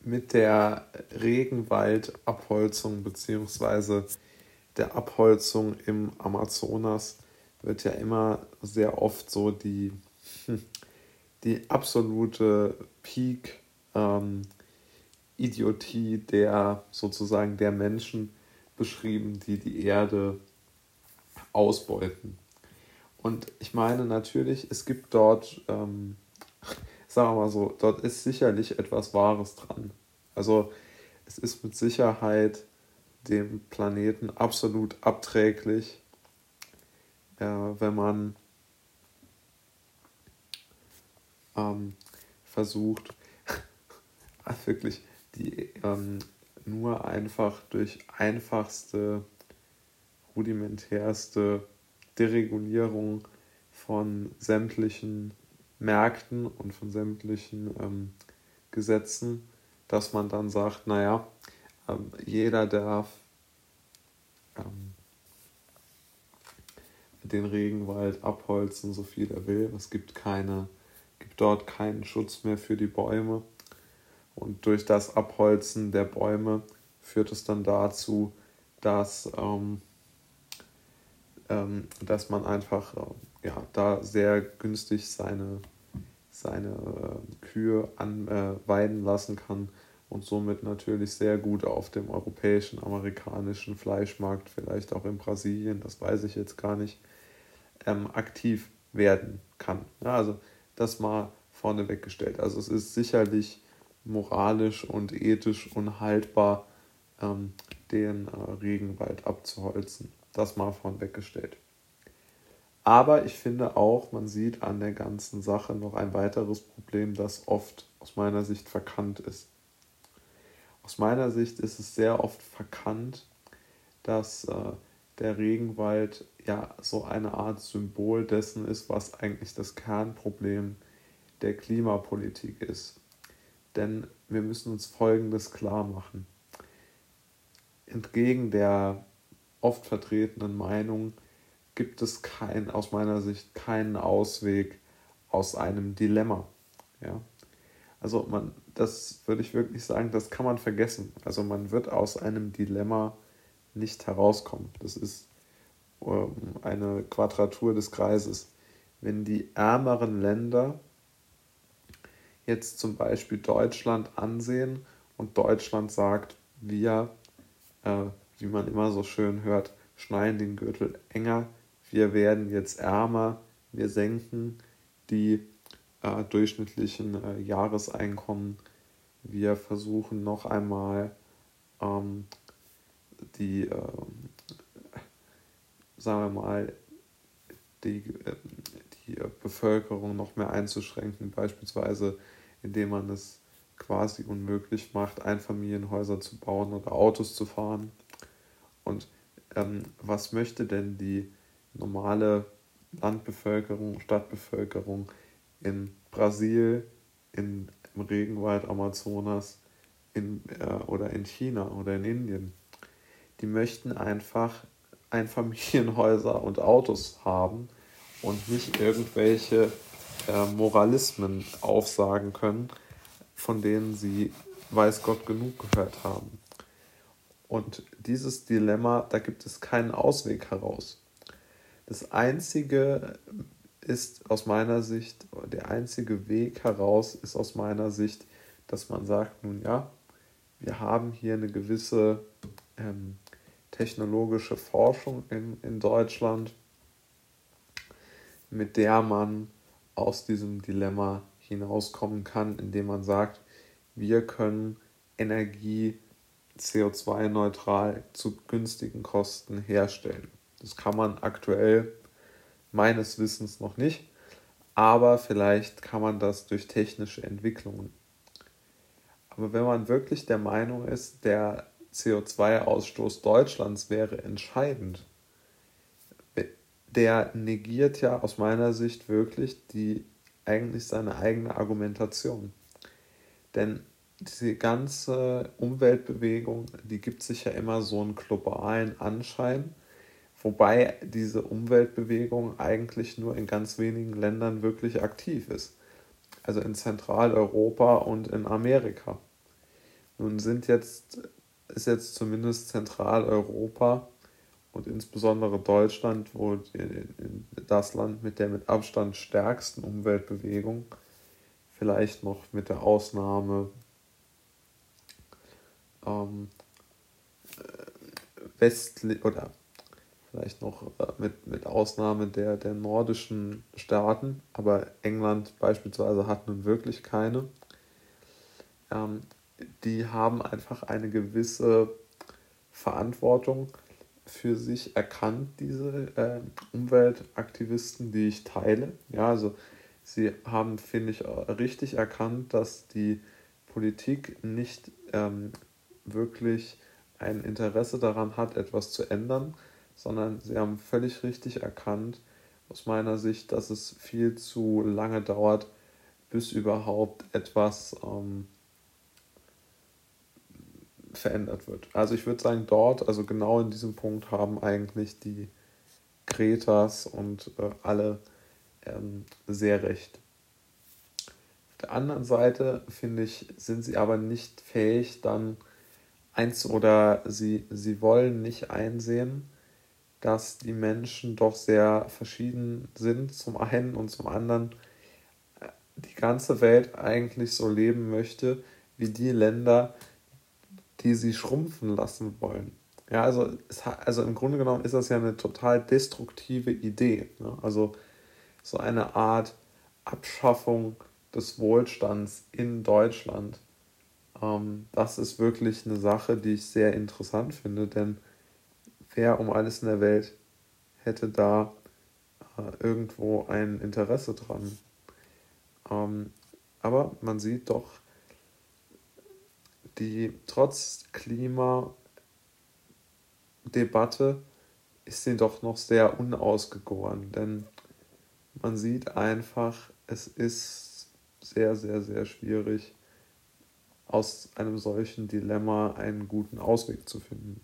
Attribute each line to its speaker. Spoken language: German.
Speaker 1: mit der Regenwaldabholzung bzw. der Abholzung im Amazonas wird ja immer sehr oft so die, die absolute Peak ähm, Idiotie der sozusagen der Menschen beschrieben, die die Erde ausbeuten. Und ich meine natürlich, es gibt dort, ähm, sagen wir mal so, dort ist sicherlich etwas Wahres dran. Also es ist mit Sicherheit dem Planeten absolut abträglich, äh, wenn man ähm, versucht, wirklich die ähm, nur einfach durch einfachste, rudimentärste Deregulierung von sämtlichen Märkten und von sämtlichen ähm, Gesetzen, dass man dann sagt, naja, ähm, jeder darf ähm, den Regenwald abholzen, so viel er will. Es gibt keine, gibt dort keinen Schutz mehr für die Bäume. Und durch das Abholzen der Bäume führt es dann dazu, dass, ähm, dass man einfach äh, ja, da sehr günstig seine, seine äh, Kühe anweiden äh, lassen kann und somit natürlich sehr gut auf dem europäischen, amerikanischen Fleischmarkt, vielleicht auch in Brasilien, das weiß ich jetzt gar nicht, ähm, aktiv werden kann. Ja, also das mal vorneweg gestellt. Also es ist sicherlich moralisch und ethisch unhaltbar, ähm, den äh, Regenwald abzuholzen. Das mal vorneweg gestellt. Aber ich finde auch, man sieht an der ganzen Sache noch ein weiteres Problem, das oft aus meiner Sicht verkannt ist. Aus meiner Sicht ist es sehr oft verkannt, dass äh, der Regenwald ja so eine Art Symbol dessen ist, was eigentlich das Kernproblem der Klimapolitik ist. Denn wir müssen uns Folgendes klar machen. Entgegen der oft vertretenen Meinung gibt es kein, aus meiner Sicht keinen Ausweg aus einem Dilemma. Ja? Also man, das würde ich wirklich sagen, das kann man vergessen. Also man wird aus einem Dilemma nicht herauskommen. Das ist ähm, eine Quadratur des Kreises. Wenn die ärmeren Länder jetzt zum Beispiel Deutschland ansehen und Deutschland sagt, wir, äh, wie man immer so schön hört, schneiden den Gürtel enger, wir werden jetzt ärmer, wir senken die äh, durchschnittlichen äh, Jahreseinkommen, wir versuchen noch einmal ähm, die, äh, sagen wir mal, die, äh, die Bevölkerung noch mehr einzuschränken, beispielsweise indem man es quasi unmöglich macht, Einfamilienhäuser zu bauen oder Autos zu fahren. Und ähm, was möchte denn die normale Landbevölkerung, Stadtbevölkerung in Brasil, in, im Regenwald Amazonas in, äh, oder in China oder in Indien? die möchten einfach Einfamilienhäuser und Autos haben und nicht irgendwelche äh, Moralismen aufsagen können, von denen sie weiß Gott genug gehört haben. Und dieses Dilemma, da gibt es keinen Ausweg heraus. Das einzige ist aus meiner Sicht, der einzige Weg heraus ist aus meiner Sicht, dass man sagt, nun ja, wir haben hier eine gewisse ähm, technologische Forschung in, in Deutschland, mit der man aus diesem Dilemma hinauskommen kann, indem man sagt, wir können Energie CO2-neutral zu günstigen Kosten herstellen. Das kann man aktuell meines Wissens noch nicht, aber vielleicht kann man das durch technische Entwicklungen. Aber wenn man wirklich der Meinung ist, der CO2-Ausstoß Deutschlands wäre entscheidend. Der negiert ja aus meiner Sicht wirklich die eigentlich seine eigene Argumentation. Denn diese ganze Umweltbewegung, die gibt sich ja immer so einen globalen Anschein, wobei diese Umweltbewegung eigentlich nur in ganz wenigen Ländern wirklich aktiv ist. Also in Zentraleuropa und in Amerika. Nun sind jetzt, ist jetzt zumindest Zentraleuropa und insbesondere Deutschland, wo das Land mit der mit Abstand stärksten Umweltbewegung, vielleicht noch mit der Ausnahme ähm, westlich oder vielleicht noch äh, mit, mit Ausnahme der, der nordischen Staaten, aber England beispielsweise hat nun wirklich keine. Ähm, die haben einfach eine gewisse Verantwortung für sich erkannt, diese äh, Umweltaktivisten, die ich teile. Ja, also sie haben, finde ich, richtig erkannt, dass die Politik nicht ähm, wirklich ein Interesse daran hat, etwas zu ändern, sondern sie haben völlig richtig erkannt, aus meiner Sicht, dass es viel zu lange dauert, bis überhaupt etwas ähm, verändert wird. Also ich würde sagen, dort, also genau in diesem Punkt haben eigentlich die Kretas und äh, alle ähm, sehr recht. Auf der anderen Seite, finde ich, sind sie aber nicht fähig, dann eins oder sie, sie wollen nicht einsehen, dass die Menschen doch sehr verschieden sind, zum einen und zum anderen äh, die ganze Welt eigentlich so leben möchte, wie die Länder, die sie schrumpfen lassen wollen. Ja, also, es, also im Grunde genommen ist das ja eine total destruktive Idee. Ne? Also so eine Art Abschaffung des Wohlstands in Deutschland. Ähm, das ist wirklich eine Sache, die ich sehr interessant finde, denn wer um alles in der Welt hätte da äh, irgendwo ein Interesse dran? Ähm, aber man sieht doch, die trotz Klimadebatte ist sie doch noch sehr unausgegoren, denn man sieht einfach, es ist sehr, sehr, sehr schwierig, aus einem solchen Dilemma einen guten Ausweg zu finden.